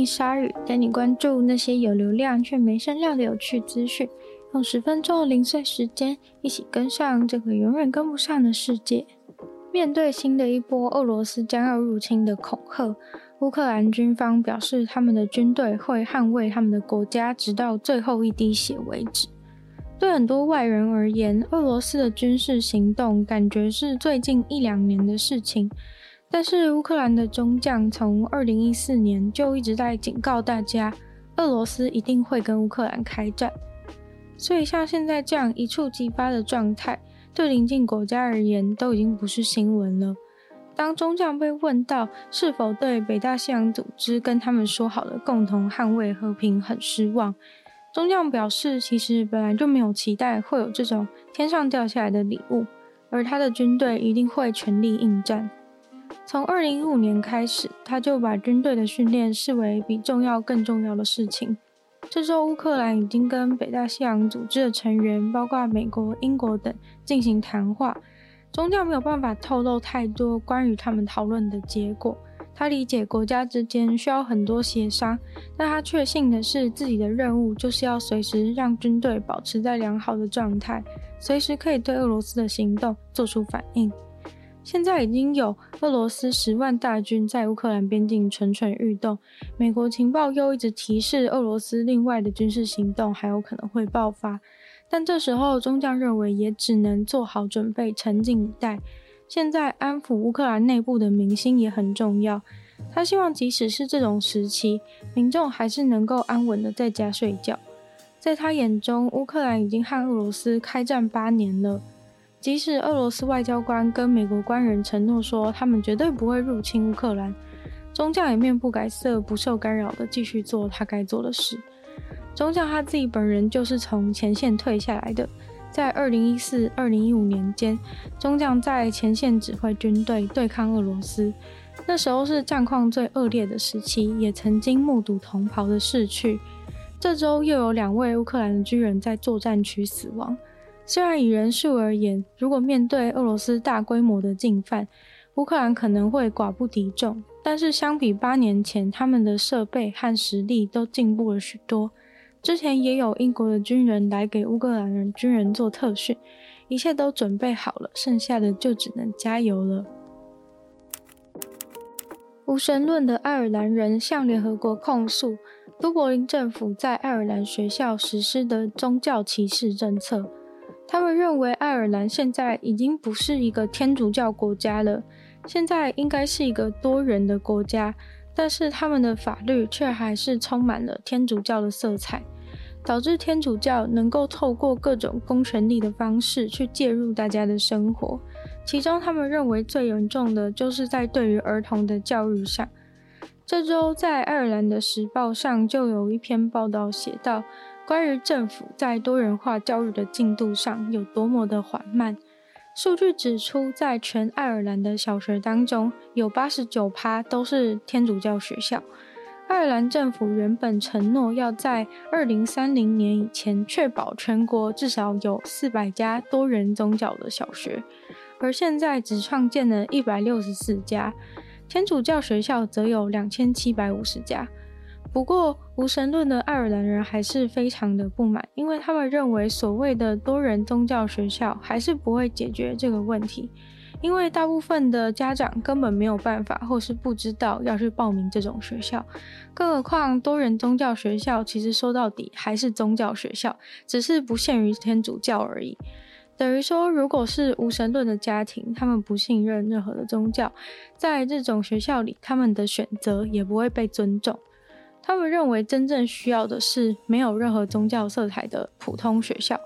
欢迎鲨语，带你关注那些有流量却没声量的有趣资讯，用十分钟的零碎时间，一起跟上这个永远跟不上的世界。面对新的一波俄罗斯将要入侵的恐吓，乌克兰军方表示，他们的军队会捍卫他们的国家，直到最后一滴血为止。对很多外人而言，俄罗斯的军事行动感觉是最近一两年的事情，但是乌克兰的中将从二零一四年就一直在警告大家，俄罗斯一定会跟乌克兰开战。所以像现在这样一触即发的状态。对邻近国家而言，都已经不是新闻了。当中将被问到是否对北大西洋组织跟他们说好的共同捍卫和平很失望，中将表示，其实本来就没有期待会有这种天上掉下来的礼物，而他的军队一定会全力应战。从二零一五年开始，他就把军队的训练视为比重要更重要的事情。这周，乌克兰已经跟北大西洋组织的成员，包括美国、英国等进行谈话。宗教没有办法透露太多关于他们讨论的结果。他理解国家之间需要很多协商，但他确信的是，自己的任务就是要随时让军队保持在良好的状态，随时可以对俄罗斯的行动做出反应。现在已经有俄罗斯十万大军在乌克兰边境蠢蠢欲动，美国情报又一直提示俄罗斯另外的军事行动还有可能会爆发，但这时候中将认为也只能做好准备，沉静以待。现在安抚乌克兰内部的民心也很重要，他希望即使是这种时期，民众还是能够安稳的在家睡觉。在他眼中，乌克兰已经和俄罗斯开战八年了。即使俄罗斯外交官跟美国官员承诺说他们绝对不会入侵乌克兰，中将也面不改色、不受干扰的继续做他该做的事。中将他自己本人就是从前线退下来的，在二零一四、二零一五年间，中将在前线指挥军队对抗俄罗斯，那时候是战况最恶劣的时期，也曾经目睹同袍的逝去。这周又有两位乌克兰的军人在作战区死亡。虽然以人数而言，如果面对俄罗斯大规模的进犯，乌克兰可能会寡不敌众，但是相比八年前，他们的设备和实力都进步了许多。之前也有英国的军人来给乌克兰人军人做特训，一切都准备好了，剩下的就只能加油了。无神论的爱尔兰人向联合国控诉都柏林政府在爱尔兰学校实施的宗教歧视政策。他们认为爱尔兰现在已经不是一个天主教国家了，现在应该是一个多元的国家，但是他们的法律却还是充满了天主教的色彩，导致天主教能够透过各种公权力的方式去介入大家的生活。其中，他们认为最严重的就是在对于儿童的教育上。这周在爱尔兰的时报上就有一篇报道写道。关于政府在多元化教育的进度上有多么的缓慢，数据指出，在全爱尔兰的小学当中，有八十九趴都是天主教学校。爱尔兰政府原本承诺要在二零三零年以前确保全国至少有四百家多元宗教的小学，而现在只创建了一百六十四家，天主教学校则有两千七百五十家。不过，无神论的爱尔兰人还是非常的不满，因为他们认为所谓的多元宗教学校还是不会解决这个问题，因为大部分的家长根本没有办法，或是不知道要去报名这种学校。更何况，多元宗教学校其实说到底还是宗教学校，只是不限于天主教而已。等于说，如果是无神论的家庭，他们不信任任何的宗教，在这种学校里，他们的选择也不会被尊重。他们认为真正需要的是没有任何宗教色彩的普通学校，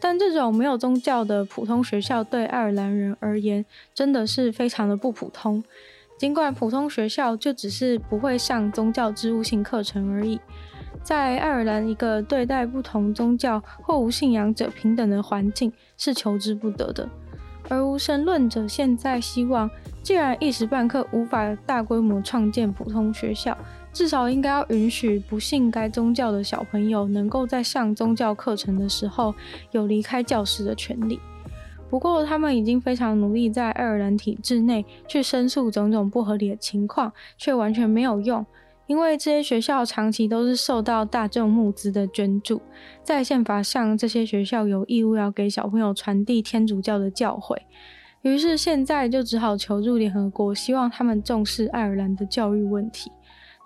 但这种没有宗教的普通学校对爱尔兰人而言真的是非常的不普通。尽管普通学校就只是不会上宗教之物性课程而已，在爱尔兰一个对待不同宗教或无信仰者平等的环境是求之不得的。而无神论者现在希望，既然一时半刻无法大规模创建普通学校，至少应该要允许不信该宗教的小朋友能够在上宗教课程的时候有离开教室的权利。不过，他们已经非常努力在爱尔兰体制内去申诉种种不合理的情况，却完全没有用，因为这些学校长期都是受到大众募资的捐助，在宪法上，这些学校有义务要给小朋友传递天主教的教诲。于是现在就只好求助联合国，希望他们重视爱尔兰的教育问题。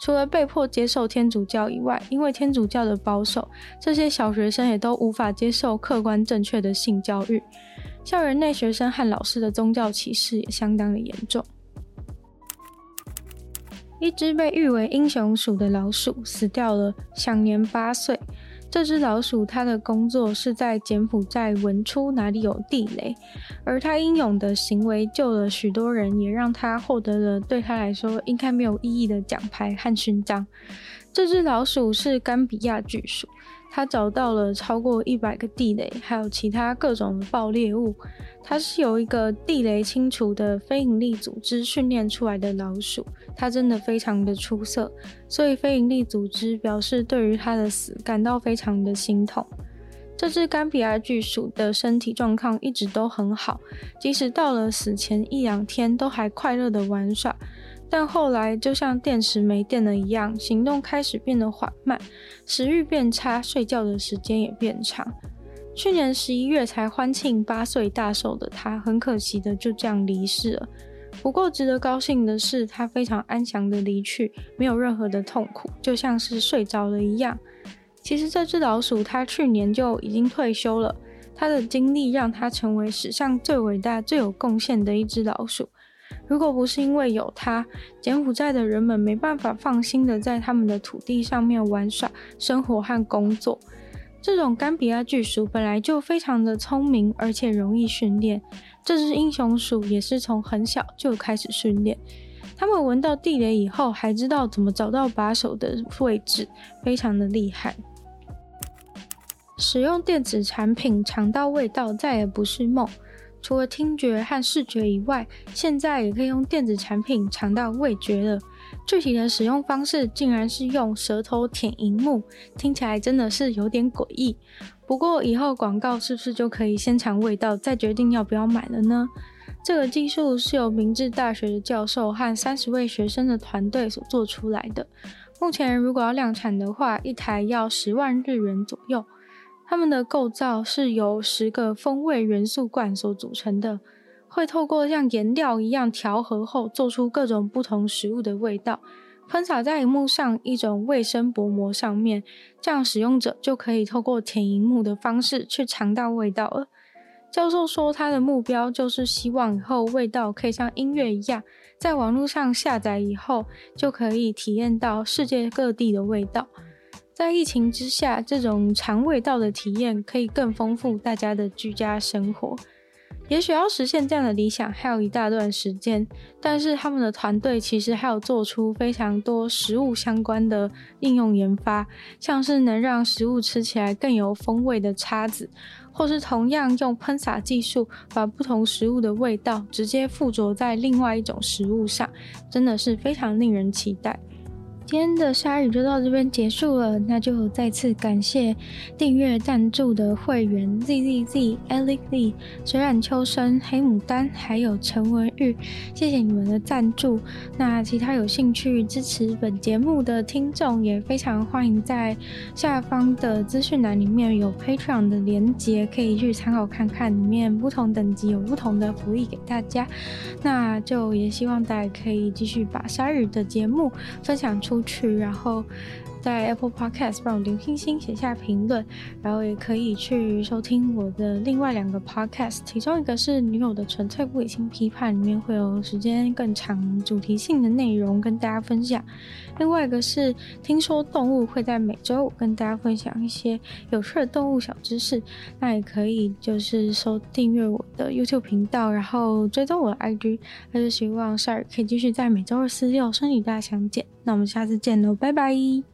除了被迫接受天主教以外，因为天主教的保守，这些小学生也都无法接受客观正确的性教育。校园内学生和老师的宗教歧视也相当的严重。一只被誉为英雄鼠的老鼠死掉了，享年八岁。这只老鼠，它的工作是在柬埔寨闻出哪里有地雷，而它英勇的行为救了许多人，也让他获得了对他来说应该没有意义的奖牌和勋章。这只老鼠是甘比亚巨鼠。它找到了超过一百个地雷，还有其他各种的爆裂物。它是由一个地雷清除的非营利组织训练出来的老鼠，它真的非常的出色，所以非营利组织表示对于它的死感到非常的心痛。这只甘比亚巨鼠的身体状况一直都很好，即使到了死前一两天都还快乐的玩耍。但后来就像电池没电了一样，行动开始变得缓慢，食欲变差，睡觉的时间也变长。去年十一月才欢庆八岁大寿的他，很可惜的就这样离世了。不过值得高兴的是，他非常安详的离去，没有任何的痛苦，就像是睡着了一样。其实这只老鼠，它去年就已经退休了，它的经历让它成为史上最伟大、最有贡献的一只老鼠。如果不是因为有它，柬埔寨的人们没办法放心的在他们的土地上面玩耍、生活和工作。这种甘比亚巨鼠本来就非常的聪明，而且容易训练。这只英雄鼠也是从很小就开始训练。他们闻到地雷以后，还知道怎么找到把手的位置，非常的厉害。使用电子产品尝到味道，再也不是梦。除了听觉和视觉以外，现在也可以用电子产品尝到味觉了。具体的使用方式竟然是用舌头舔萤幕，听起来真的是有点诡异。不过以后广告是不是就可以先尝味道，再决定要不要买了呢？这个技术是由明治大学的教授和三十位学生的团队所做出来的。目前如果要量产的话，一台要十万日元左右。它们的构造是由十个风味元素罐所组成的，会透过像颜料一样调和后，做出各种不同食物的味道，喷洒在荧幕上一种卫生薄膜上面，这样使用者就可以透过舔荧幕的方式去尝到味道了。教授说，他的目标就是希望以后味道可以像音乐一样，在网络上下载以后，就可以体验到世界各地的味道。在疫情之下，这种尝味道的体验可以更丰富大家的居家生活。也许要实现这样的理想，还有一大段时间。但是他们的团队其实还有做出非常多食物相关的应用研发，像是能让食物吃起来更有风味的叉子，或是同样用喷洒技术把不同食物的味道直接附着在另外一种食物上，真的是非常令人期待。今天的鲨鱼就到这边结束了，那就再次感谢订阅赞助的会员 Z Z Z、Ellie Lee、水染秋生、黑牡丹，还有陈文玉，谢谢你们的赞助。那其他有兴趣支持本节目的听众，也非常欢迎在下方的资讯栏里面有 Patreon 的连接，可以去参考看看，里面不同等级有不同的福利给大家。那就也希望大家可以继续把鲨鱼的节目分享出。出去，然后在 Apple Podcast 帮我点星星，写下评论，然后也可以去收听我的另外两个 Podcast，其中一个是女友的纯粹不理性批判，里面会有时间更长、主题性的内容跟大家分享；另外一个是听说动物，会在每周五跟大家分享一些有趣的动物小知识。那也可以就是收订阅我的 YouTube 频道，然后追踪我的 IG。那就希望 Sherry 可以继续在每周二、四、六顺利与大家相见。那我们下次见喽，拜拜。